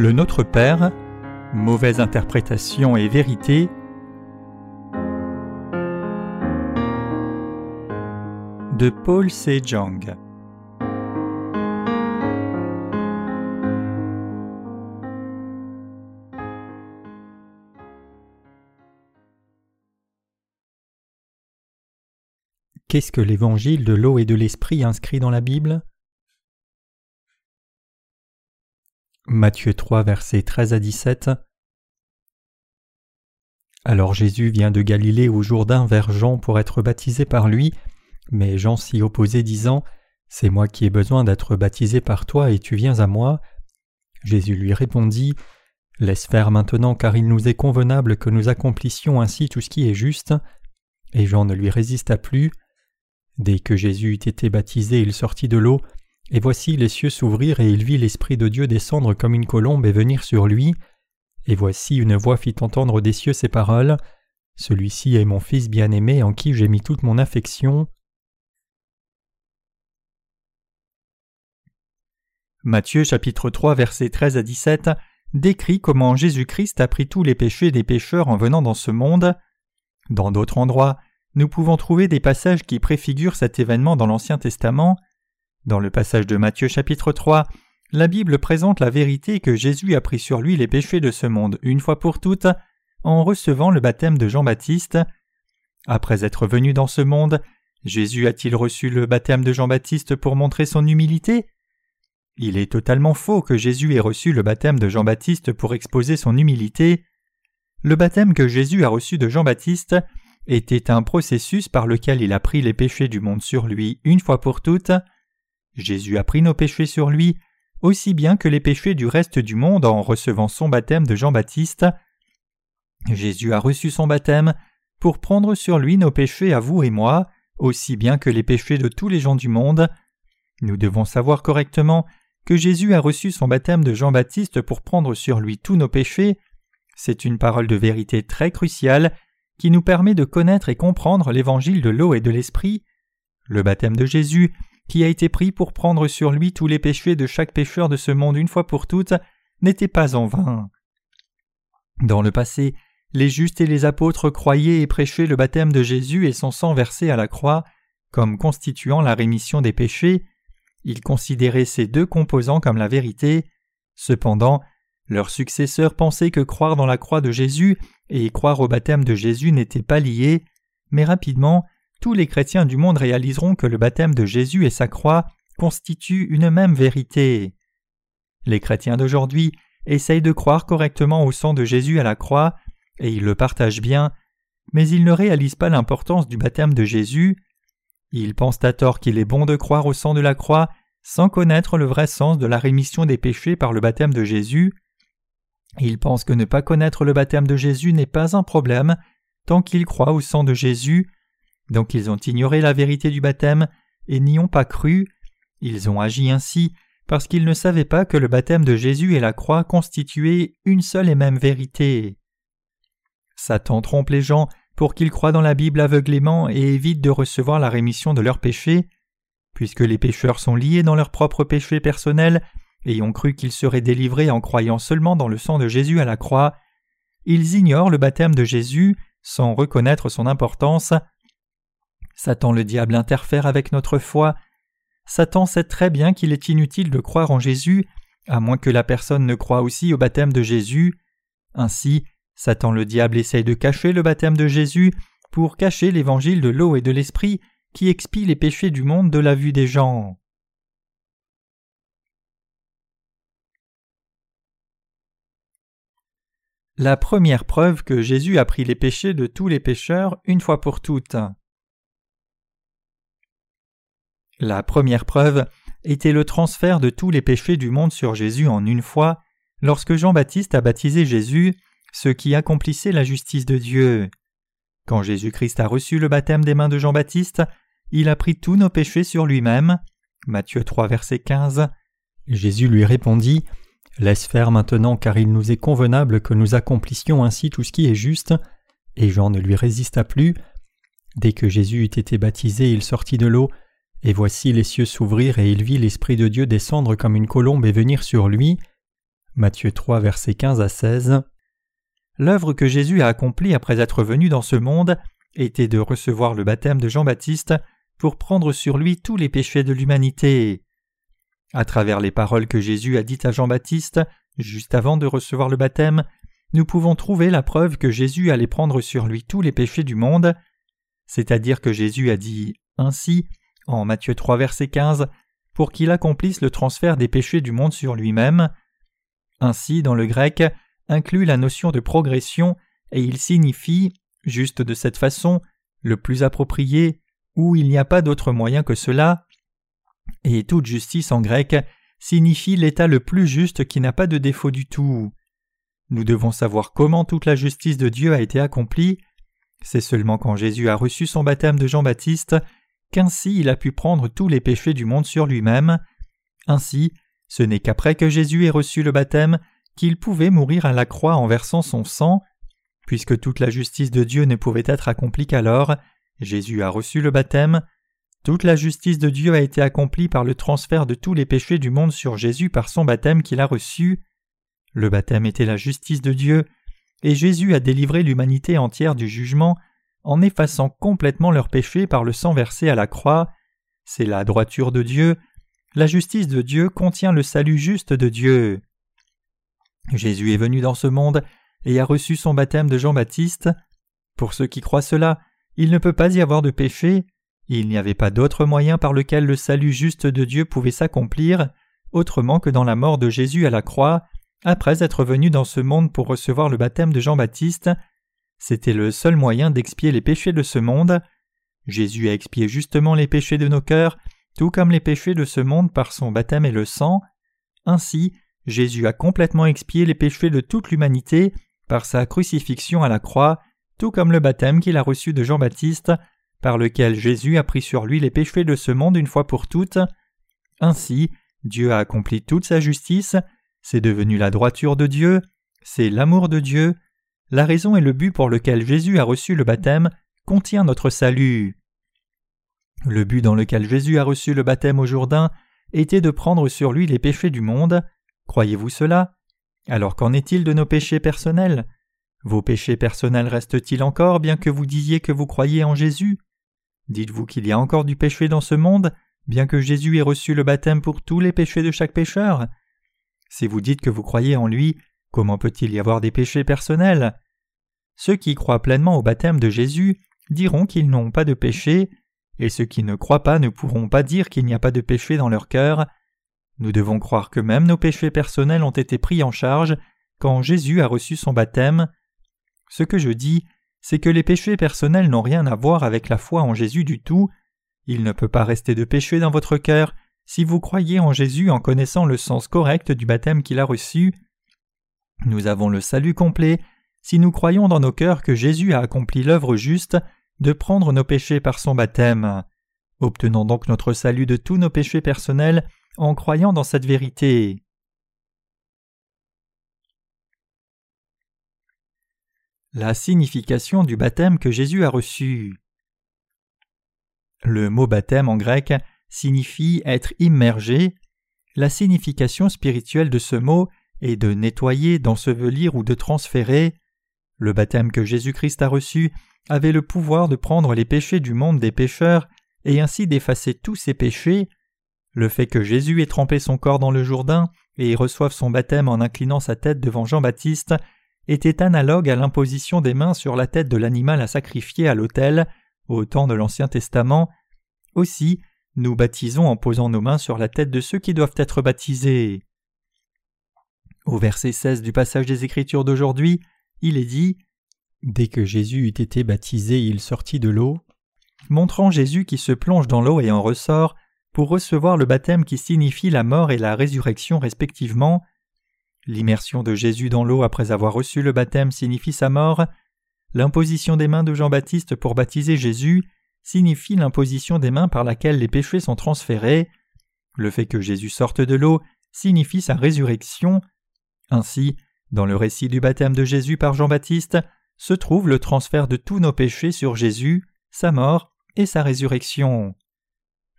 Le Notre Père, mauvaise interprétation et vérité. De Paul C. Jang. Qu'est-ce que l'évangile de l'eau et de l'esprit inscrit dans la Bible? Matthieu 3, versets 13 à 17. Alors Jésus vient de Galilée au Jourdain vers Jean pour être baptisé par lui, mais Jean s'y opposait, disant C'est moi qui ai besoin d'être baptisé par toi et tu viens à moi. Jésus lui répondit Laisse faire maintenant, car il nous est convenable que nous accomplissions ainsi tout ce qui est juste. Et Jean ne lui résista plus. Dès que Jésus eut été baptisé, il sortit de l'eau, et voici les cieux s'ouvrirent, et il vit l'Esprit de Dieu descendre comme une colombe et venir sur lui. Et voici une voix fit entendre des cieux ces paroles. Celui-ci est mon Fils bien-aimé en qui j'ai mis toute mon affection. Matthieu chapitre 3 versets 13 à 17 décrit comment Jésus-Christ a pris tous les péchés des pécheurs en venant dans ce monde. Dans d'autres endroits, nous pouvons trouver des passages qui préfigurent cet événement dans l'Ancien Testament. Dans le passage de Matthieu chapitre 3, la Bible présente la vérité que Jésus a pris sur lui les péchés de ce monde une fois pour toutes en recevant le baptême de Jean-Baptiste. Après être venu dans ce monde, Jésus a-t-il reçu le baptême de Jean-Baptiste pour montrer son humilité? Il est totalement faux que Jésus ait reçu le baptême de Jean-Baptiste pour exposer son humilité. Le baptême que Jésus a reçu de Jean-Baptiste était un processus par lequel il a pris les péchés du monde sur lui une fois pour toutes. Jésus a pris nos péchés sur lui, aussi bien que les péchés du reste du monde en recevant son baptême de Jean-Baptiste. Jésus a reçu son baptême pour prendre sur lui nos péchés à vous et moi, aussi bien que les péchés de tous les gens du monde. Nous devons savoir correctement que Jésus a reçu son baptême de Jean-Baptiste pour prendre sur lui tous nos péchés. C'est une parole de vérité très cruciale qui nous permet de connaître et comprendre l'évangile de l'eau et de l'esprit. Le baptême de Jésus, qui a été pris pour prendre sur lui tous les péchés de chaque pécheur de ce monde une fois pour toutes, n'était pas en vain. Dans le passé, les justes et les apôtres croyaient et prêchaient le baptême de Jésus et son sang versé à la croix comme constituant la rémission des péchés. Ils considéraient ces deux composants comme la vérité. Cependant, leurs successeurs pensaient que croire dans la croix de Jésus et croire au baptême de Jésus n'étaient pas liés, mais rapidement, tous les chrétiens du monde réaliseront que le baptême de Jésus et sa croix constituent une même vérité. Les chrétiens d'aujourd'hui essayent de croire correctement au sang de Jésus à la croix, et ils le partagent bien, mais ils ne réalisent pas l'importance du baptême de Jésus. Ils pensent à tort qu'il est bon de croire au sang de la croix sans connaître le vrai sens de la rémission des péchés par le baptême de Jésus. Ils pensent que ne pas connaître le baptême de Jésus n'est pas un problème tant qu'ils croient au sang de Jésus, donc ils ont ignoré la vérité du baptême et n'y ont pas cru. Ils ont agi ainsi parce qu'ils ne savaient pas que le baptême de Jésus et la croix constituaient une seule et même vérité. Satan trompe les gens pour qu'ils croient dans la Bible aveuglément et évitent de recevoir la rémission de leurs péchés. Puisque les pécheurs sont liés dans leurs propres péchés personnels, et ont cru qu'ils seraient délivrés en croyant seulement dans le sang de Jésus à la croix, ils ignorent le baptême de Jésus sans reconnaître son importance. Satan le diable interfère avec notre foi. Satan sait très bien qu'il est inutile de croire en Jésus, à moins que la personne ne croie aussi au baptême de Jésus. Ainsi, Satan le diable essaye de cacher le baptême de Jésus pour cacher l'évangile de l'eau et de l'esprit qui expie les péchés du monde de la vue des gens. la première preuve que Jésus a pris les péchés de tous les pécheurs une fois pour toutes. La première preuve était le transfert de tous les péchés du monde sur Jésus en une fois, lorsque Jean-Baptiste a baptisé Jésus, ce qui accomplissait la justice de Dieu. Quand Jésus-Christ a reçu le baptême des mains de Jean-Baptiste, il a pris tous nos péchés sur lui-même. Matthieu 3, verset 15. Jésus lui répondit Laisse faire maintenant, car il nous est convenable que nous accomplissions ainsi tout ce qui est juste. Et Jean ne lui résista plus. Dès que Jésus eut été baptisé, il sortit de l'eau, et voici les cieux s'ouvrirent, et il vit l'Esprit de Dieu descendre comme une colombe et venir sur lui. Matthieu 3, versets 15 à 16. L'œuvre que Jésus a accomplie après être venu dans ce monde était de recevoir le baptême de Jean-Baptiste pour prendre sur lui tous les péchés de l'humanité. À travers les paroles que Jésus a dites à Jean-Baptiste juste avant de recevoir le baptême, nous pouvons trouver la preuve que Jésus allait prendre sur lui tous les péchés du monde, c'est-à-dire que Jésus a dit ainsi en Matthieu 3 verset 15 pour qu'il accomplisse le transfert des péchés du monde sur lui-même. Ainsi, dans le grec, inclut la notion de progression et il signifie, juste de cette façon, le plus approprié, où il n'y a pas d'autre moyen que cela, et toute justice en grec signifie l'état le plus juste qui n'a pas de défaut du tout. Nous devons savoir comment toute la justice de Dieu a été accomplie. C'est seulement quand Jésus a reçu son baptême de Jean-Baptiste qu'ainsi il a pu prendre tous les péchés du monde sur lui-même. Ainsi, ce n'est qu'après que Jésus ait reçu le baptême qu'il pouvait mourir à la croix en versant son sang. Puisque toute la justice de Dieu ne pouvait être accomplie qu'alors, Jésus a reçu le baptême. Toute la justice de Dieu a été accomplie par le transfert de tous les péchés du monde sur Jésus par son baptême qu'il a reçu. Le baptême était la justice de Dieu, et Jésus a délivré l'humanité entière du jugement en effaçant complètement leurs péchés par le sang versé à la croix. C'est la droiture de Dieu. La justice de Dieu contient le salut juste de Dieu. Jésus est venu dans ce monde et a reçu son baptême de Jean-Baptiste. Pour ceux qui croient cela, il ne peut pas y avoir de péché, il n'y avait pas d'autre moyen par lequel le salut juste de Dieu pouvait s'accomplir, autrement que dans la mort de Jésus à la croix, après être venu dans ce monde pour recevoir le baptême de Jean-Baptiste. C'était le seul moyen d'expier les péchés de ce monde. Jésus a expié justement les péchés de nos cœurs, tout comme les péchés de ce monde par son baptême et le sang. Ainsi, Jésus a complètement expié les péchés de toute l'humanité par sa crucifixion à la croix, tout comme le baptême qu'il a reçu de Jean-Baptiste, par lequel Jésus a pris sur lui les péchés de ce monde une fois pour toutes. Ainsi, Dieu a accompli toute sa justice, c'est devenu la droiture de Dieu, c'est l'amour de Dieu, la raison et le but pour lequel Jésus a reçu le baptême contient notre salut. Le but dans lequel Jésus a reçu le baptême au Jourdain était de prendre sur lui les péchés du monde. Croyez-vous cela? Alors qu'en est-il de nos péchés personnels? Vos péchés personnels restent-ils encore bien que vous disiez que vous croyez en Jésus? Dites-vous qu'il y a encore du péché dans ce monde, bien que Jésus ait reçu le baptême pour tous les péchés de chaque pécheur? Si vous dites que vous croyez en lui, comment peut-il y avoir des péchés personnels? Ceux qui croient pleinement au baptême de Jésus diront qu'ils n'ont pas de péché, et ceux qui ne croient pas ne pourront pas dire qu'il n'y a pas de péché dans leur cœur. Nous devons croire que même nos péchés personnels ont été pris en charge quand Jésus a reçu son baptême. Ce que je dis, c'est que les péchés personnels n'ont rien à voir avec la foi en Jésus du tout. Il ne peut pas rester de péché dans votre cœur si vous croyez en Jésus en connaissant le sens correct du baptême qu'il a reçu. Nous avons le salut complet si nous croyons dans nos cœurs que Jésus a accompli l'œuvre juste de prendre nos péchés par son baptême. Obtenons donc notre salut de tous nos péchés personnels en croyant dans cette vérité. La signification du baptême que Jésus a reçu. Le mot baptême en grec signifie être immergé. La signification spirituelle de ce mot est de nettoyer, d'ensevelir ou de transférer. Le baptême que Jésus-Christ a reçu avait le pouvoir de prendre les péchés du monde des pécheurs et ainsi d'effacer tous ses péchés. Le fait que Jésus ait trempé son corps dans le Jourdain et reçoive son baptême en inclinant sa tête devant Jean-Baptiste était analogue à l'imposition des mains sur la tête de l'animal à sacrifier à l'autel au temps de l'Ancien Testament. Aussi, nous baptisons en posant nos mains sur la tête de ceux qui doivent être baptisés. Au verset 16 du passage des Écritures d'aujourd'hui, il est dit Dès que Jésus eut été baptisé, il sortit de l'eau, montrant Jésus qui se plonge dans l'eau et en ressort pour recevoir le baptême qui signifie la mort et la résurrection respectivement. L'immersion de Jésus dans l'eau après avoir reçu le baptême signifie sa mort. L'imposition des mains de Jean-Baptiste pour baptiser Jésus signifie l'imposition des mains par laquelle les péchés sont transférés. Le fait que Jésus sorte de l'eau signifie sa résurrection. Ainsi, dans le récit du baptême de Jésus par Jean-Baptiste, se trouve le transfert de tous nos péchés sur Jésus, sa mort et sa résurrection.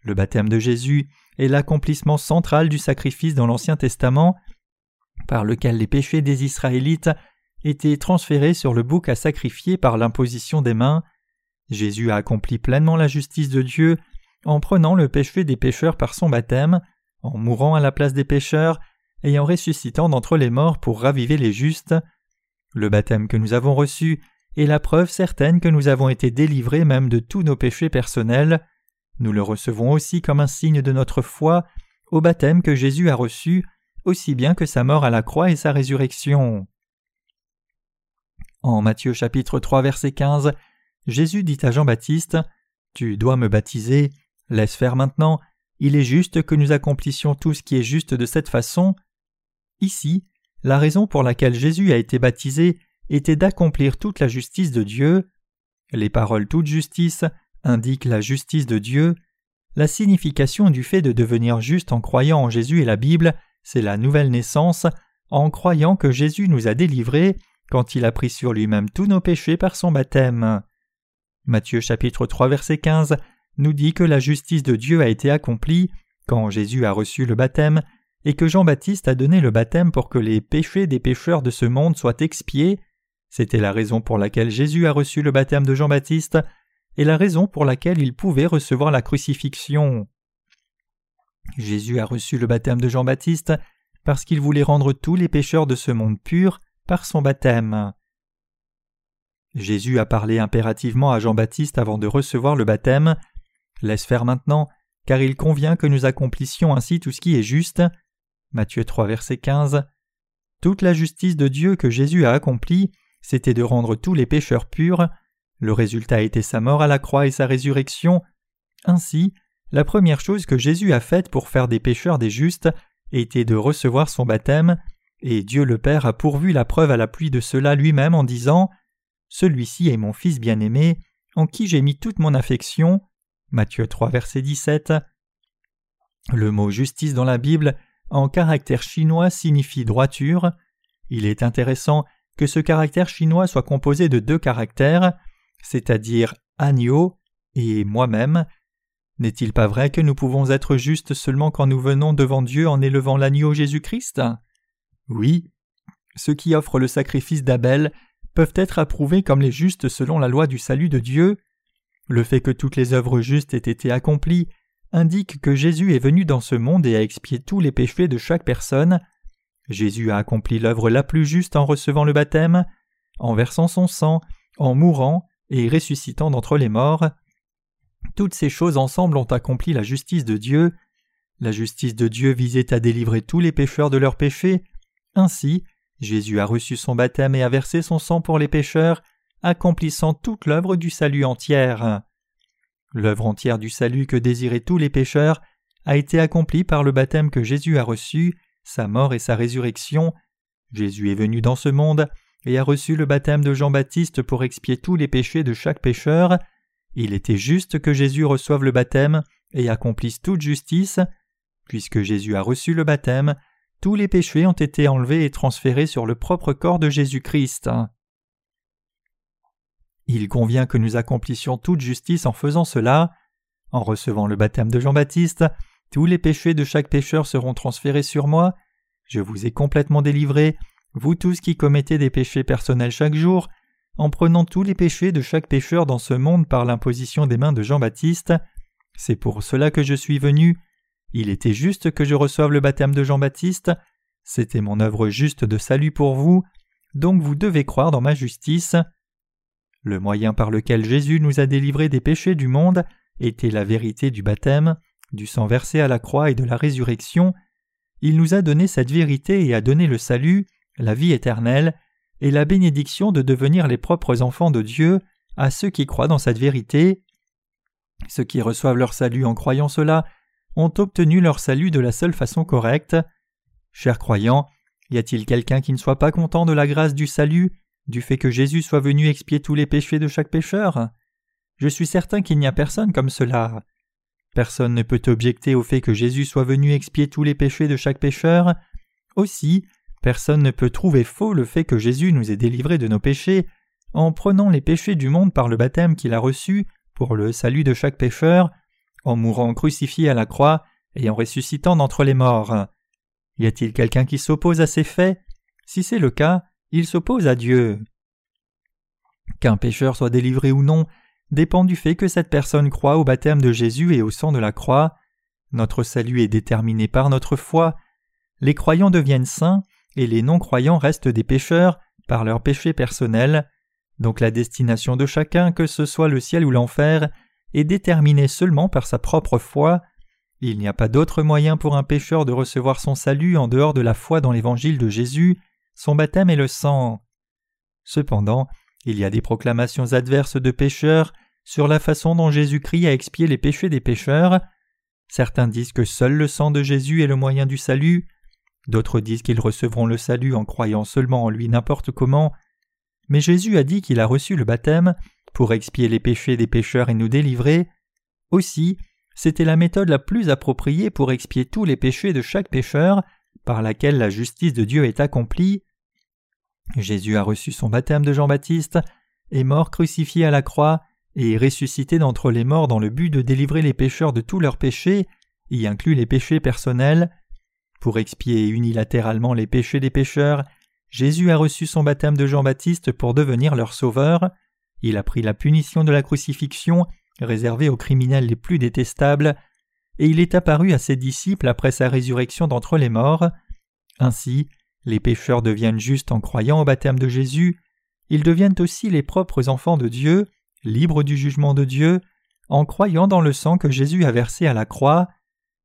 Le baptême de Jésus est l'accomplissement central du sacrifice dans l'Ancien Testament par lequel les péchés des Israélites étaient transférés sur le bouc à sacrifier par l'imposition des mains. Jésus a accompli pleinement la justice de Dieu en prenant le péché des pécheurs par son baptême, en mourant à la place des pécheurs, et en ressuscitant d'entre les morts pour raviver les justes. Le baptême que nous avons reçu est la preuve certaine que nous avons été délivrés même de tous nos péchés personnels. Nous le recevons aussi comme un signe de notre foi au baptême que Jésus a reçu, aussi bien que sa mort à la croix et sa résurrection. En Matthieu chapitre 3 verset 15, Jésus dit à Jean-Baptiste Tu dois me baptiser, laisse faire maintenant, il est juste que nous accomplissions tout ce qui est juste de cette façon. Ici, la raison pour laquelle Jésus a été baptisé était d'accomplir toute la justice de Dieu. Les paroles toute justice indiquent la justice de Dieu. La signification du fait de devenir juste en croyant en Jésus et la Bible, c'est la nouvelle naissance, en croyant que Jésus nous a délivrés quand il a pris sur lui-même tous nos péchés par son baptême. Matthieu chapitre 3 verset 15 nous dit que la justice de Dieu a été accomplie quand Jésus a reçu le baptême et que Jean-Baptiste a donné le baptême pour que les péchés des pécheurs de ce monde soient expiés. C'était la raison pour laquelle Jésus a reçu le baptême de Jean-Baptiste et la raison pour laquelle il pouvait recevoir la crucifixion. Jésus a reçu le baptême de Jean-Baptiste parce qu'il voulait rendre tous les pécheurs de ce monde purs par son baptême. Jésus a parlé impérativement à Jean-Baptiste avant de recevoir le baptême. Laisse faire maintenant, car il convient que nous accomplissions ainsi tout ce qui est juste. Matthieu 3 verset 15. Toute la justice de Dieu que Jésus a accomplie, c'était de rendre tous les pécheurs purs. Le résultat était sa mort à la croix et sa résurrection. Ainsi, la première chose que Jésus a faite pour faire des pécheurs des justes était de recevoir son baptême, et Dieu le Père a pourvu la preuve à la pluie de cela lui-même en disant Celui-ci est mon Fils bien-aimé, en qui j'ai mis toute mon affection. Matthieu 3, verset 17. Le mot justice dans la Bible, en caractère chinois, signifie droiture. Il est intéressant que ce caractère chinois soit composé de deux caractères, c'est-à-dire agneau et moi-même. N'est-il pas vrai que nous pouvons être justes seulement quand nous venons devant Dieu en élevant l'agneau Jésus-Christ? Oui, ceux qui offrent le sacrifice d'Abel peuvent être approuvés comme les justes selon la loi du salut de Dieu. Le fait que toutes les œuvres justes aient été accomplies indique que Jésus est venu dans ce monde et a expié tous les péchés de chaque personne. Jésus a accompli l'œuvre la plus juste en recevant le baptême, en versant son sang, en mourant et ressuscitant d'entre les morts. Toutes ces choses ensemble ont accompli la justice de Dieu. La justice de Dieu visait à délivrer tous les pécheurs de leurs péchés. Ainsi, Jésus a reçu son baptême et a versé son sang pour les pécheurs, accomplissant toute l'œuvre du salut entière. L'œuvre entière du salut que désiraient tous les pécheurs a été accomplie par le baptême que Jésus a reçu, sa mort et sa résurrection. Jésus est venu dans ce monde et a reçu le baptême de Jean-Baptiste pour expier tous les péchés de chaque pécheur. Il était juste que Jésus reçoive le baptême et accomplisse toute justice. Puisque Jésus a reçu le baptême, tous les péchés ont été enlevés et transférés sur le propre corps de Jésus-Christ. Il convient que nous accomplissions toute justice en faisant cela. En recevant le baptême de Jean-Baptiste, tous les péchés de chaque pécheur seront transférés sur moi. Je vous ai complètement délivré, vous tous qui commettez des péchés personnels chaque jour, en prenant tous les péchés de chaque pécheur dans ce monde par l'imposition des mains de Jean-Baptiste. C'est pour cela que je suis venu. Il était juste que je reçoive le baptême de Jean-Baptiste. C'était mon œuvre juste de salut pour vous, donc vous devez croire dans ma justice. Le moyen par lequel Jésus nous a délivrés des péchés du monde était la vérité du baptême, du sang versé à la croix et de la résurrection. Il nous a donné cette vérité et a donné le salut, la vie éternelle, et la bénédiction de devenir les propres enfants de Dieu à ceux qui croient dans cette vérité. Ceux qui reçoivent leur salut en croyant cela ont obtenu leur salut de la seule façon correcte. Chers croyants, y a-t-il quelqu'un qui ne soit pas content de la grâce du salut du fait que Jésus soit venu expier tous les péchés de chaque pécheur Je suis certain qu'il n'y a personne comme cela. Personne ne peut objecter au fait que Jésus soit venu expier tous les péchés de chaque pécheur. Aussi, personne ne peut trouver faux le fait que Jésus nous ait délivrés de nos péchés en prenant les péchés du monde par le baptême qu'il a reçu pour le salut de chaque pécheur, en mourant crucifié à la croix et en ressuscitant d'entre les morts. Y a-t-il quelqu'un qui s'oppose à ces faits? Si c'est le cas, il s'oppose à Dieu. Qu'un pécheur soit délivré ou non dépend du fait que cette personne croit au baptême de Jésus et au sang de la croix. Notre salut est déterminé par notre foi. Les croyants deviennent saints et les non-croyants restent des pécheurs par leurs péchés personnels. Donc la destination de chacun, que ce soit le ciel ou l'enfer, est déterminée seulement par sa propre foi. Il n'y a pas d'autre moyen pour un pécheur de recevoir son salut en dehors de la foi dans l'évangile de Jésus, son baptême et le sang. Cependant, il y a des proclamations adverses de pécheurs sur la façon dont Jésus-Christ a expié les péchés des pécheurs. Certains disent que seul le sang de Jésus est le moyen du salut, d'autres disent qu'ils recevront le salut en croyant seulement en lui n'importe comment, mais Jésus a dit qu'il a reçu le baptême pour expier les péchés des pécheurs et nous délivrer. Aussi, c'était la méthode la plus appropriée pour expier tous les péchés de chaque pécheur, par laquelle la justice de Dieu est accomplie. Jésus a reçu son baptême de Jean-Baptiste, est mort crucifié à la croix, et ressuscité d'entre les morts dans le but de délivrer les pécheurs de tous leurs péchés, y inclut les péchés personnels. Pour expier unilatéralement les péchés des pécheurs, Jésus a reçu son baptême de Jean-Baptiste pour devenir leur sauveur. Il a pris la punition de la crucifixion, réservée aux criminels les plus détestables, et il est apparu à ses disciples après sa résurrection d'entre les morts. Ainsi, les pécheurs deviennent justes en croyant au baptême de Jésus, ils deviennent aussi les propres enfants de Dieu, libres du jugement de Dieu, en croyant dans le sang que Jésus a versé à la croix.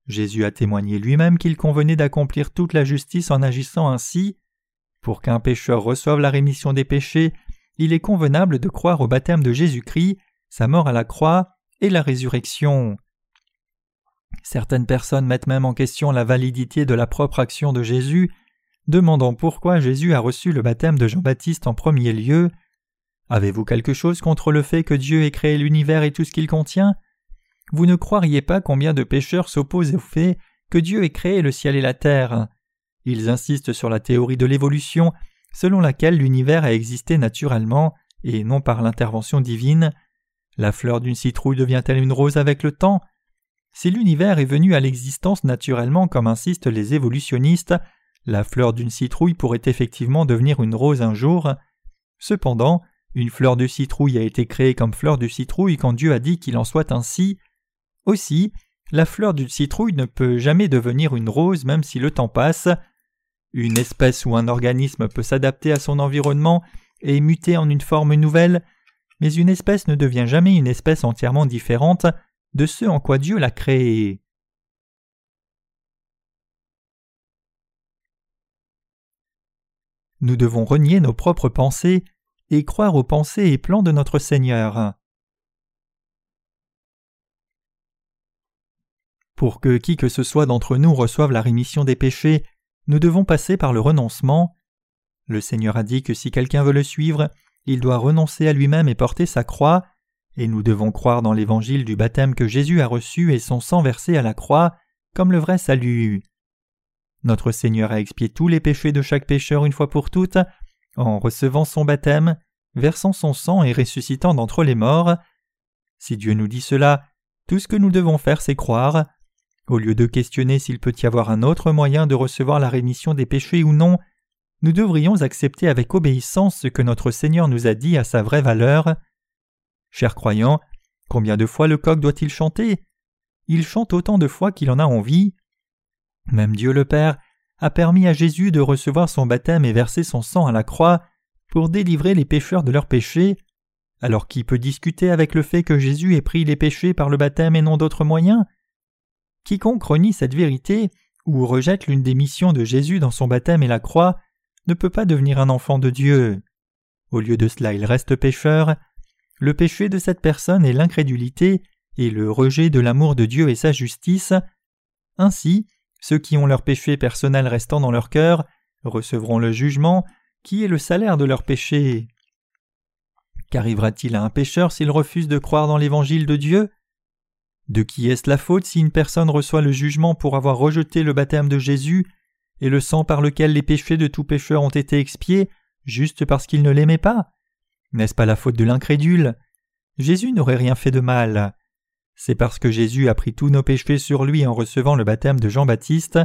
Jésus a témoigné lui-même qu'il convenait d'accomplir toute la justice en agissant ainsi. Pour qu'un pécheur reçoive la rémission des péchés, il est convenable de croire au baptême de Jésus-Christ, sa mort à la croix et la résurrection. Certaines personnes mettent même en question la validité de la propre action de Jésus, demandant pourquoi Jésus a reçu le baptême de Jean-Baptiste en premier lieu. Avez-vous quelque chose contre le fait que Dieu ait créé l'univers et tout ce qu'il contient? Vous ne croiriez pas combien de pécheurs s'opposent au fait que Dieu ait créé le ciel et la terre. Ils insistent sur la théorie de l'évolution, selon laquelle l'univers a existé naturellement et non par l'intervention divine. La fleur d'une citrouille devient-elle une rose avec le temps? Si l'univers est venu à l'existence naturellement comme insistent les évolutionnistes, la fleur d'une citrouille pourrait effectivement devenir une rose un jour. Cependant, une fleur de citrouille a été créée comme fleur de citrouille quand Dieu a dit qu'il en soit ainsi. Aussi, la fleur d'une citrouille ne peut jamais devenir une rose même si le temps passe. Une espèce ou un organisme peut s'adapter à son environnement et muter en une forme nouvelle, mais une espèce ne devient jamais une espèce entièrement différente de ce en quoi Dieu l'a créée. Nous devons renier nos propres pensées et croire aux pensées et plans de notre Seigneur. Pour que qui que ce soit d'entre nous reçoive la rémission des péchés, nous devons passer par le renoncement. Le Seigneur a dit que si quelqu'un veut le suivre, il doit renoncer à lui-même et porter sa croix, et nous devons croire dans l'évangile du baptême que Jésus a reçu et son sang versé à la croix comme le vrai salut. Notre Seigneur a expié tous les péchés de chaque pécheur une fois pour toutes, en recevant son baptême, versant son sang et ressuscitant d'entre les morts. Si Dieu nous dit cela, tout ce que nous devons faire c'est croire. Au lieu de questionner s'il peut y avoir un autre moyen de recevoir la rémission des péchés ou non, nous devrions accepter avec obéissance ce que notre Seigneur nous a dit à sa vraie valeur. Chers croyants, combien de fois le coq doit-il chanter? Il chante autant de fois qu'il en a envie. Même Dieu le Père a permis à Jésus de recevoir son baptême et verser son sang à la croix pour délivrer les pécheurs de leurs péchés. Alors qui peut discuter avec le fait que Jésus ait pris les péchés par le baptême et non d'autres moyens? Quiconque renie cette vérité ou rejette l'une des missions de Jésus dans son baptême et la croix ne peut pas devenir un enfant de Dieu. Au lieu de cela, il reste pécheur. Le péché de cette personne est l'incrédulité et le rejet de l'amour de Dieu et sa justice. Ainsi, ceux qui ont leur péché personnel restant dans leur cœur recevront le jugement qui est le salaire de leur péché. Qu'arrivera-t-il à un pécheur s'il refuse de croire dans l'évangile de Dieu? De qui est-ce la faute si une personne reçoit le jugement pour avoir rejeté le baptême de Jésus et le sang par lequel les péchés de tout pécheur ont été expiés juste parce qu'il ne l'aimait pas? N'est-ce pas la faute de l'incrédule? Jésus n'aurait rien fait de mal. C'est parce que Jésus a pris tous nos péchés sur lui en recevant le baptême de Jean-Baptiste.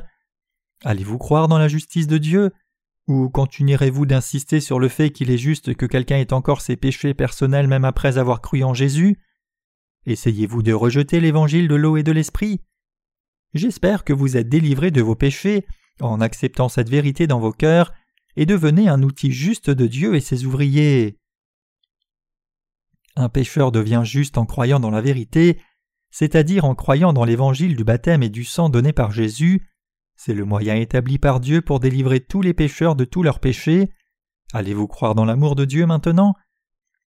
Allez-vous croire dans la justice de Dieu? Ou continuerez-vous d'insister sur le fait qu'il est juste que quelqu'un ait encore ses péchés personnels même après avoir cru en Jésus? Essayez-vous de rejeter l'évangile de l'eau et de l'esprit? J'espère que vous êtes délivrés de vos péchés en acceptant cette vérité dans vos cœurs et devenez un outil juste de Dieu et ses ouvriers. Un pécheur devient juste en croyant dans la vérité, c'est-à-dire en croyant dans l'évangile du baptême et du sang donné par Jésus. C'est le moyen établi par Dieu pour délivrer tous les pécheurs de tous leurs péchés. Allez-vous croire dans l'amour de Dieu maintenant?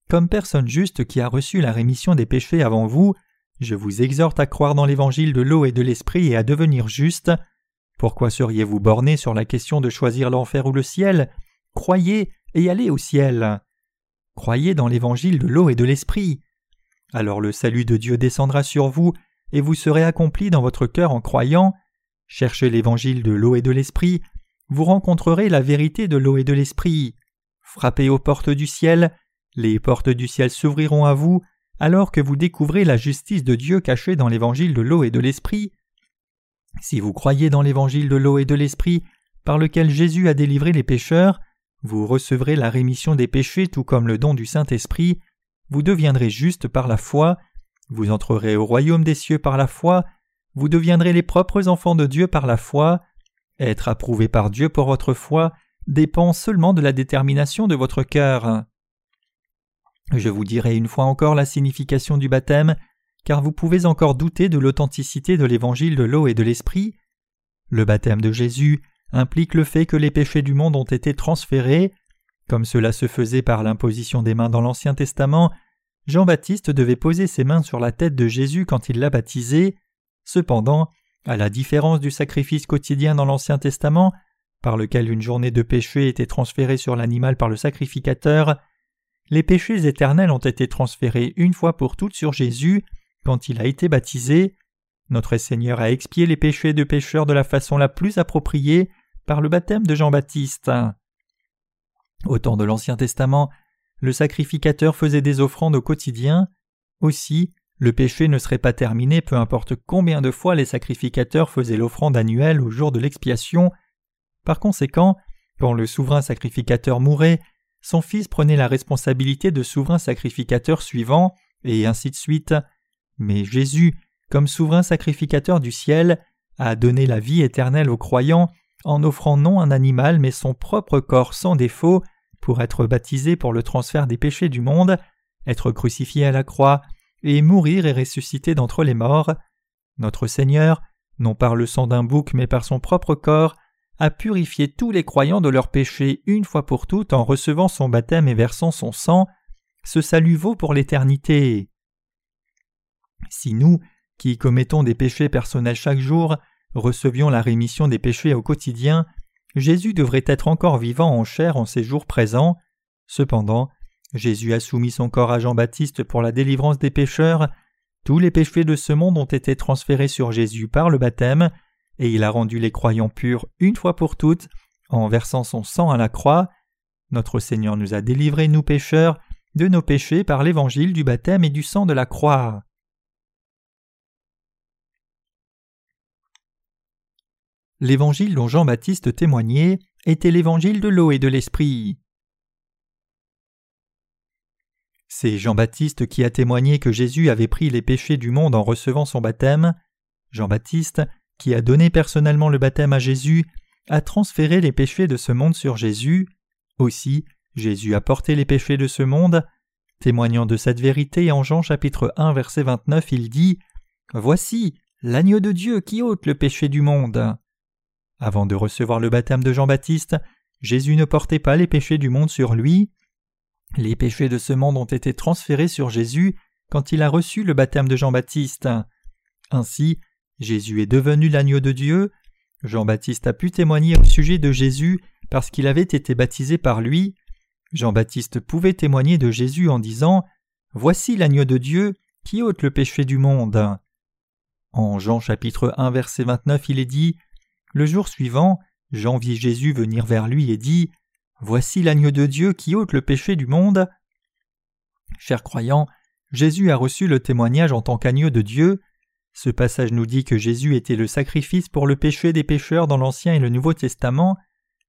Comme personne juste qui a reçu la rémission des péchés avant vous, je vous exhorte à croire dans l'évangile de l'eau et de l'esprit et à devenir juste. Pourquoi seriez-vous borné sur la question de choisir l'enfer ou le ciel? Croyez et allez au ciel. Croyez dans l'évangile de l'eau et de l'esprit. Alors le salut de Dieu descendra sur vous et vous serez accompli dans votre cœur en croyant. Cherchez l'évangile de l'eau et de l'esprit, vous rencontrerez la vérité de l'eau et de l'esprit. Frappez aux portes du ciel, les portes du ciel s'ouvriront à vous, alors que vous découvrez la justice de Dieu cachée dans l'évangile de l'eau et de l'esprit. Si vous croyez dans l'évangile de l'eau et de l'esprit, par lequel Jésus a délivré les pécheurs, vous recevrez la rémission des péchés tout comme le don du Saint-Esprit, vous deviendrez juste par la foi, vous entrerez au royaume des cieux par la foi, vous deviendrez les propres enfants de Dieu par la foi, être approuvé par Dieu pour votre foi dépend seulement de la détermination de votre cœur. Je vous dirai une fois encore la signification du baptême, car vous pouvez encore douter de l'authenticité de l'évangile de l'eau et de l'esprit. Le baptême de Jésus implique le fait que les péchés du monde ont été transférés. Comme cela se faisait par l'imposition des mains dans l'Ancien Testament, Jean-Baptiste devait poser ses mains sur la tête de Jésus quand il l'a baptisé. Cependant, à la différence du sacrifice quotidien dans l'Ancien Testament, par lequel une journée de péché était transférée sur l'animal par le sacrificateur, les péchés éternels ont été transférés une fois pour toutes sur Jésus quand il a été baptisé. Notre Seigneur a expié les péchés de pécheurs de la façon la plus appropriée par le baptême de Jean-Baptiste. Au temps de l'Ancien Testament, le sacrificateur faisait des offrandes au quotidien. Aussi, le péché ne serait pas terminé peu importe combien de fois les sacrificateurs faisaient l'offrande annuelle au jour de l'expiation. Par conséquent, quand le souverain sacrificateur mourait, son fils prenait la responsabilité de souverain sacrificateur suivant, et ainsi de suite. Mais Jésus, comme souverain sacrificateur du ciel, a donné la vie éternelle aux croyants en offrant non un animal mais son propre corps sans défaut pour être baptisé pour le transfert des péchés du monde, être crucifié à la croix, et mourir et ressusciter d'entre les morts. Notre Seigneur, non par le sang d'un bouc mais par son propre corps, a purifié tous les croyants de leurs péchés une fois pour toutes en recevant son baptême et versant son sang. Ce salut vaut pour l'éternité. Si nous, qui commettons des péchés personnels chaque jour, recevions la rémission des péchés au quotidien, Jésus devrait être encore vivant en chair en ces jours présents. Cependant, Jésus a soumis son corps à Jean-Baptiste pour la délivrance des pécheurs. Tous les péchés de ce monde ont été transférés sur Jésus par le baptême, et il a rendu les croyants purs une fois pour toutes en versant son sang à la croix. Notre Seigneur nous a délivrés, nous pécheurs, de nos péchés par l'évangile du baptême et du sang de la croix. L'évangile dont Jean-Baptiste témoignait était l'évangile de l'eau et de l'esprit. C'est Jean-Baptiste qui a témoigné que Jésus avait pris les péchés du monde en recevant son baptême. Jean-Baptiste, qui a donné personnellement le baptême à Jésus, a transféré les péchés de ce monde sur Jésus. Aussi, Jésus a porté les péchés de ce monde. Témoignant de cette vérité en Jean chapitre 1 verset 29, il dit Voici l'agneau de Dieu qui ôte le péché du monde. Avant de recevoir le baptême de Jean-Baptiste, Jésus ne portait pas les péchés du monde sur lui. Les péchés de ce monde ont été transférés sur Jésus quand il a reçu le baptême de Jean-Baptiste. Ainsi, Jésus est devenu l'agneau de Dieu. Jean-Baptiste a pu témoigner au sujet de Jésus parce qu'il avait été baptisé par lui. Jean-Baptiste pouvait témoigner de Jésus en disant Voici l'agneau de Dieu qui ôte le péché du monde. En Jean chapitre 1 verset 29 il est dit le jour suivant, Jean vit Jésus venir vers lui et dit Voici l'agneau de Dieu qui ôte le péché du monde. Chers croyants, Jésus a reçu le témoignage en tant qu'agneau de Dieu. Ce passage nous dit que Jésus était le sacrifice pour le péché des pécheurs dans l'Ancien et le Nouveau Testament.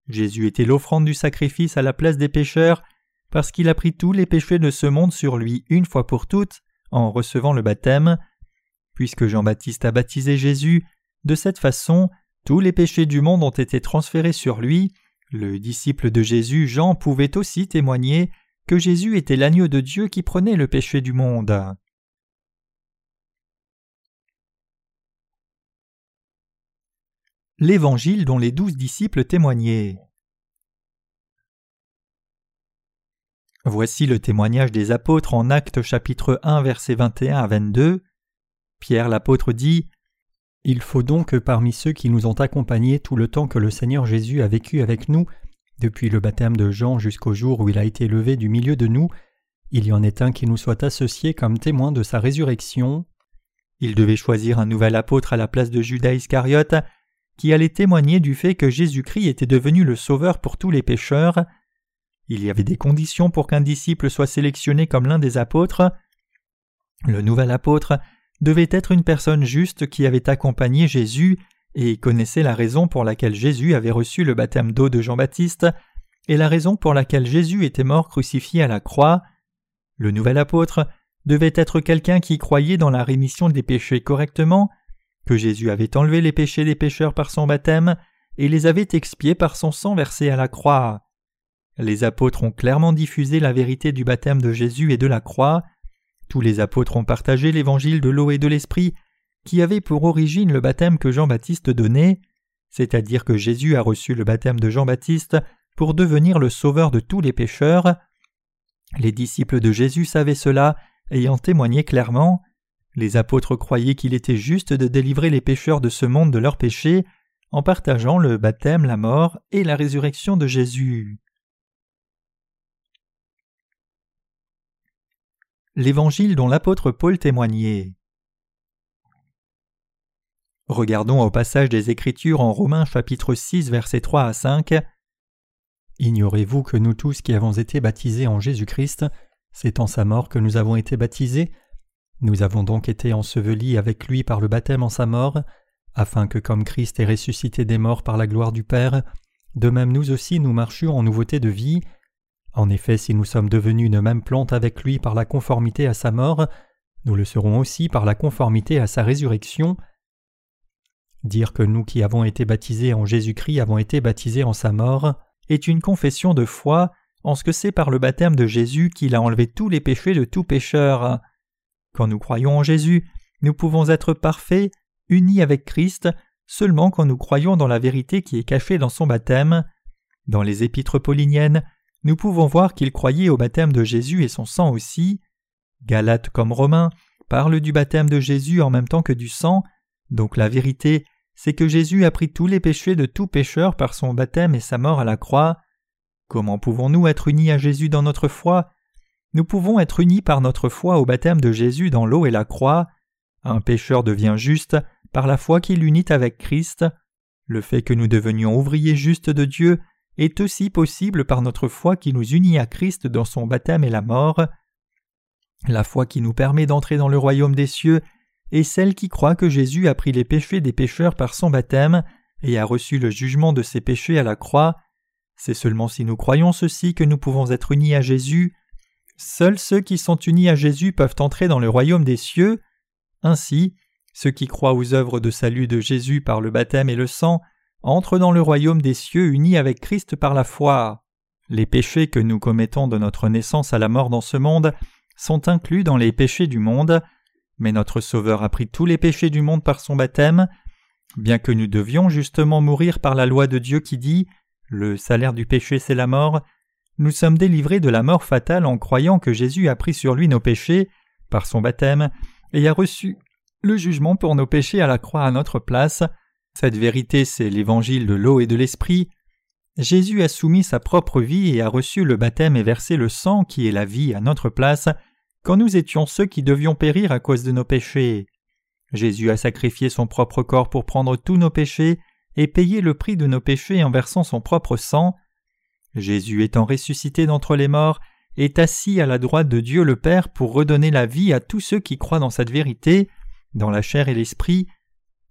Jésus était l'offrande du sacrifice à la place des pécheurs, parce qu'il a pris tous les péchés de ce monde sur lui une fois pour toutes en recevant le baptême. Puisque Jean-Baptiste a baptisé Jésus, de cette façon, tous les péchés du monde ont été transférés sur lui. Le disciple de Jésus, Jean, pouvait aussi témoigner que Jésus était l'agneau de Dieu qui prenait le péché du monde. L'Évangile dont les douze disciples témoignaient. Voici le témoignage des apôtres en Actes chapitre 1 versets 21 à 22. Pierre l'apôtre dit Il faut donc que parmi ceux qui nous ont accompagnés tout le temps que le Seigneur Jésus a vécu avec nous, depuis le baptême de Jean jusqu'au jour où il a été levé du milieu de nous, il y en ait un qui nous soit associé comme témoin de sa résurrection. Il devait choisir un nouvel apôtre à la place de Judas Iscariote, qui allait témoigner du fait que Jésus-Christ était devenu le Sauveur pour tous les pécheurs. Il y avait des conditions pour qu'un disciple soit sélectionné comme l'un des apôtres. Le nouvel apôtre devait être une personne juste qui avait accompagné Jésus et connaissait la raison pour laquelle Jésus avait reçu le baptême d'eau de Jean-Baptiste et la raison pour laquelle Jésus était mort crucifié à la croix. Le nouvel apôtre devait être quelqu'un qui croyait dans la rémission des péchés correctement que Jésus avait enlevé les péchés des pécheurs par son baptême et les avait expiés par son sang versé à la croix. Les apôtres ont clairement diffusé la vérité du baptême de Jésus et de la croix. Tous les apôtres ont partagé l'évangile de l'eau et de l'esprit, qui avait pour origine le baptême que Jean-Baptiste donnait, c'est-à-dire que Jésus a reçu le baptême de Jean-Baptiste pour devenir le sauveur de tous les pécheurs. Les disciples de Jésus savaient cela, ayant témoigné clairement. Les apôtres croyaient qu'il était juste de délivrer les pécheurs de ce monde de leurs péchés en partageant le baptême, la mort et la résurrection de Jésus. L'Évangile dont l'apôtre Paul témoignait. Regardons au passage des Écritures en Romains chapitre 6 versets 3 à 5. Ignorez-vous que nous tous qui avons été baptisés en Jésus-Christ, c'est en sa mort que nous avons été baptisés nous avons donc été ensevelis avec lui par le baptême en sa mort, afin que comme Christ est ressuscité des morts par la gloire du Père, de même nous aussi nous marchions en nouveauté de vie. En effet, si nous sommes devenus une même plante avec lui par la conformité à sa mort, nous le serons aussi par la conformité à sa résurrection. Dire que nous qui avons été baptisés en Jésus-Christ avons été baptisés en sa mort est une confession de foi en ce que c'est par le baptême de Jésus qu'il a enlevé tous les péchés de tout pécheur. Quand nous croyons en Jésus, nous pouvons être parfaits, unis avec Christ, seulement quand nous croyons dans la vérité qui est cachée dans son baptême. Dans les épîtres pauliniennes, nous pouvons voir qu'il croyait au baptême de Jésus et son sang aussi. Galates comme Romains parlent du baptême de Jésus en même temps que du sang, donc la vérité, c'est que Jésus a pris tous les péchés de tout pécheur par son baptême et sa mort à la croix. Comment pouvons-nous être unis à Jésus dans notre foi? Nous pouvons être unis par notre foi au baptême de Jésus dans l'eau et la croix. Un pécheur devient juste par la foi qu'il unit avec Christ. Le fait que nous devenions ouvriers justes de Dieu est aussi possible par notre foi qui nous unit à Christ dans son baptême et la mort. La foi qui nous permet d'entrer dans le royaume des cieux est celle qui croit que Jésus a pris les péchés des pécheurs par son baptême et a reçu le jugement de ses péchés à la croix. C'est seulement si nous croyons ceci que nous pouvons être unis à Jésus. Seuls ceux qui sont unis à Jésus peuvent entrer dans le royaume des cieux. Ainsi, ceux qui croient aux œuvres de salut de Jésus par le baptême et le sang entrent dans le royaume des cieux unis avec Christ par la foi. Les péchés que nous commettons de notre naissance à la mort dans ce monde sont inclus dans les péchés du monde, mais notre Sauveur a pris tous les péchés du monde par son baptême, bien que nous devions justement mourir par la loi de Dieu qui dit Le salaire du péché c'est la mort, nous sommes délivrés de la mort fatale en croyant que Jésus a pris sur lui nos péchés par son baptême et a reçu le jugement pour nos péchés à la croix à notre place. Cette vérité, c'est l'évangile de l'eau et de l'esprit. Jésus a soumis sa propre vie et a reçu le baptême et versé le sang qui est la vie à notre place quand nous étions ceux qui devions périr à cause de nos péchés. Jésus a sacrifié son propre corps pour prendre tous nos péchés et payer le prix de nos péchés en versant son propre sang. Jésus étant ressuscité d'entre les morts, est assis à la droite de Dieu le Père pour redonner la vie à tous ceux qui croient dans cette vérité, dans la chair et l'esprit.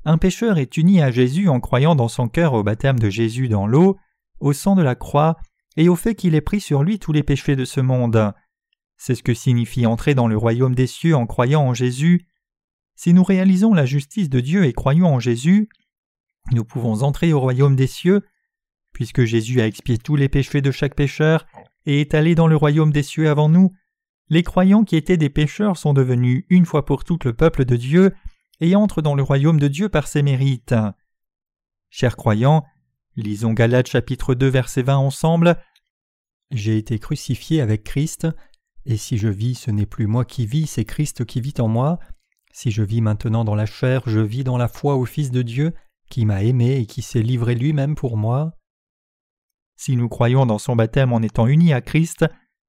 Un pécheur est uni à Jésus en croyant dans son cœur au baptême de Jésus dans l'eau, au sang de la croix et au fait qu'il ait pris sur lui tous les péchés de ce monde. C'est ce que signifie entrer dans le royaume des cieux en croyant en Jésus. Si nous réalisons la justice de Dieu et croyons en Jésus, nous pouvons entrer au royaume des cieux, puisque Jésus a expié tous les péchés de chaque pécheur et est allé dans le royaume des cieux avant nous. Les croyants qui étaient des pécheurs sont devenus une fois pour toutes le peuple de Dieu et entrent dans le royaume de Dieu par ses mérites. Chers croyants, lisons Galates chapitre 2 verset 20 ensemble. J'ai été crucifié avec Christ, et si je vis, ce n'est plus moi qui vis, c'est Christ qui vit en moi. Si je vis maintenant dans la chair, je vis dans la foi au Fils de Dieu, qui m'a aimé et qui s'est livré lui-même pour moi. Si nous croyons dans son baptême en étant unis à Christ,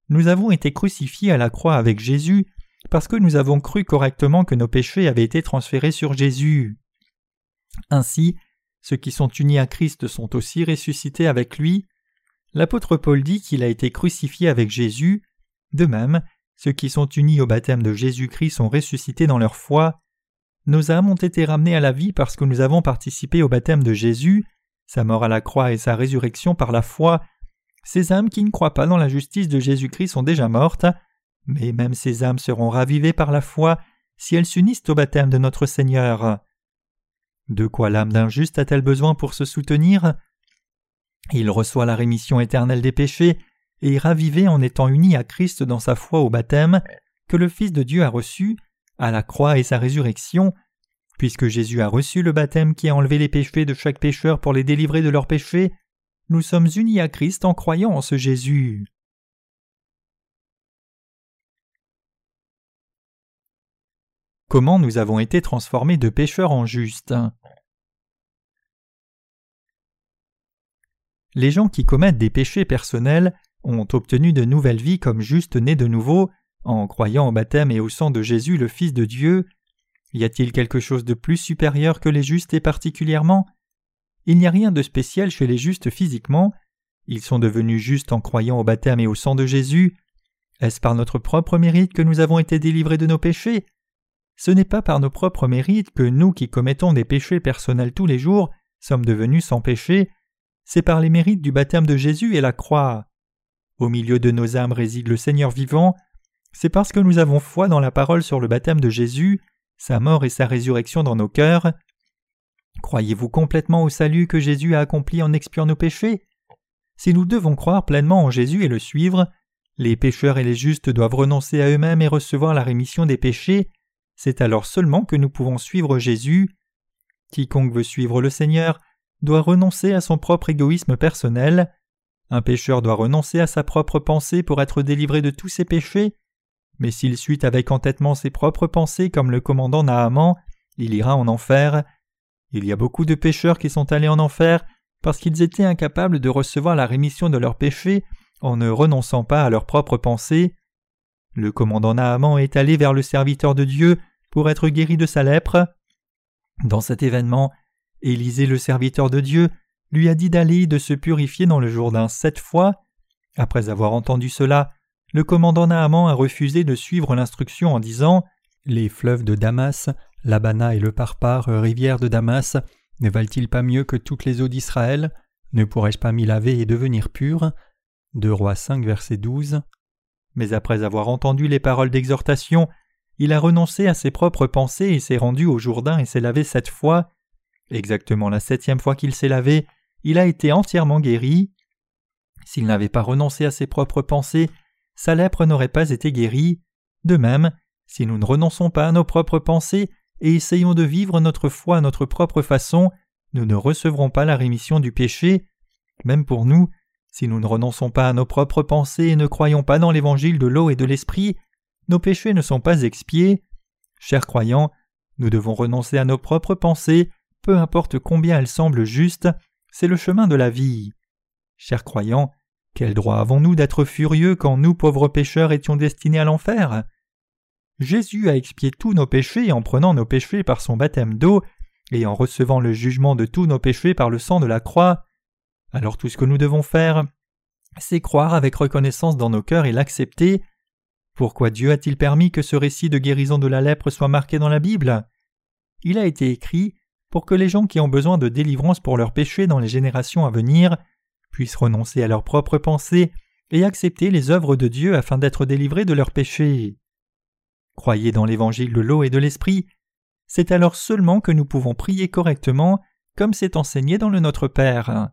nous avons été crucifiés à la croix avec Jésus parce que nous avons cru correctement que nos péchés avaient été transférés sur Jésus. Ainsi, ceux qui sont unis à Christ sont aussi ressuscités avec lui. L'apôtre Paul dit qu'il a été crucifié avec Jésus. De même, ceux qui sont unis au baptême de Jésus-Christ sont ressuscités dans leur foi. Nos âmes ont été ramenées à la vie parce que nous avons participé au baptême de Jésus, sa mort à la croix et sa résurrection par la foi ces âmes qui ne croient pas dans la justice de Jésus-Christ sont déjà mortes, mais même ces âmes seront ravivées par la foi si elles s'unissent au baptême de notre Seigneur. De quoi l'âme d'un juste a-t-elle besoin pour se soutenir? Il reçoit la rémission éternelle des péchés et est ravivé en étant uni à Christ dans sa foi au baptême que le Fils de Dieu a reçu, à la croix et sa résurrection, puisque Jésus a reçu le baptême qui a enlevé les péchés de chaque pécheur pour les délivrer de leurs péchés, nous sommes unis à Christ en croyant en ce Jésus. Comment nous avons été transformés de pécheurs en justes? Les gens qui commettent des péchés personnels ont obtenu de nouvelles vies comme justes nés de nouveau en croyant au baptême et au sang de Jésus le Fils de Dieu. Y a-t-il quelque chose de plus supérieur que les justes et particulièrement? Il n'y a rien de spécial chez les justes physiquement. Ils sont devenus justes en croyant au baptême et au sang de Jésus. Est-ce par notre propre mérite que nous avons été délivrés de nos péchés? Ce n'est pas par nos propres mérites que nous qui commettons des péchés personnels tous les jours sommes devenus sans péché, c'est par les mérites du baptême de Jésus et la croix. Au milieu de nos âmes réside le Seigneur vivant, c'est parce que nous avons foi dans la parole sur le baptême de Jésus, sa mort et sa résurrection dans nos cœurs, Croyez-vous complètement au salut que Jésus a accompli en expiant nos péchés? Si nous devons croire pleinement en Jésus et le suivre, les pécheurs et les justes doivent renoncer à eux-mêmes et recevoir la rémission des péchés, c'est alors seulement que nous pouvons suivre Jésus. Quiconque veut suivre le Seigneur doit renoncer à son propre égoïsme personnel. Un pécheur doit renoncer à sa propre pensée pour être délivré de tous ses péchés, mais s'il suit avec entêtement ses propres pensées comme le commandant Naaman, il ira en enfer. Il y a beaucoup de pécheurs qui sont allés en enfer parce qu'ils étaient incapables de recevoir la rémission de leurs péchés en ne renonçant pas à leurs propres pensées. Le commandant Naaman est allé vers le serviteur de Dieu pour être guéri de sa lèpre. Dans cet événement, Élisée le serviteur de Dieu lui a dit d'aller de se purifier dans le Jourdain sept fois. Après avoir entendu cela, le commandant Naaman a refusé de suivre l'instruction en disant Les fleuves de Damas L'Abana et le Parpar, rivière de Damas, ne valent-ils pas mieux que toutes les eaux d'Israël? Ne pourrais-je pas m'y laver et devenir pur 2 Rois 5, verset 12. Mais après avoir entendu les paroles d'exhortation, il a renoncé à ses propres pensées et s'est rendu au Jourdain et s'est lavé sept fois. Exactement la septième fois qu'il s'est lavé, il a été entièrement guéri. S'il n'avait pas renoncé à ses propres pensées, sa lèpre n'aurait pas été guérie. De même, si nous ne renonçons pas à nos propres pensées, et essayons de vivre notre foi à notre propre façon, nous ne recevrons pas la rémission du péché. Même pour nous, si nous ne renonçons pas à nos propres pensées et ne croyons pas dans l'évangile de l'eau et de l'esprit, nos péchés ne sont pas expiés. Chers croyants, nous devons renoncer à nos propres pensées, peu importe combien elles semblent justes, c'est le chemin de la vie. Chers croyants, quel droit avons-nous d'être furieux quand nous, pauvres pécheurs, étions destinés à l'enfer? Jésus a expié tous nos péchés en prenant nos péchés par son baptême d'eau et en recevant le jugement de tous nos péchés par le sang de la croix. Alors tout ce que nous devons faire, c'est croire avec reconnaissance dans nos cœurs et l'accepter. Pourquoi Dieu a-t-il permis que ce récit de guérison de la lèpre soit marqué dans la Bible? Il a été écrit pour que les gens qui ont besoin de délivrance pour leurs péchés dans les générations à venir puissent renoncer à leurs propres pensées et accepter les œuvres de Dieu afin d'être délivrés de leurs péchés. Croyez dans l'évangile de l'eau et de l'esprit, c'est alors seulement que nous pouvons prier correctement comme c'est enseigné dans le Notre Père.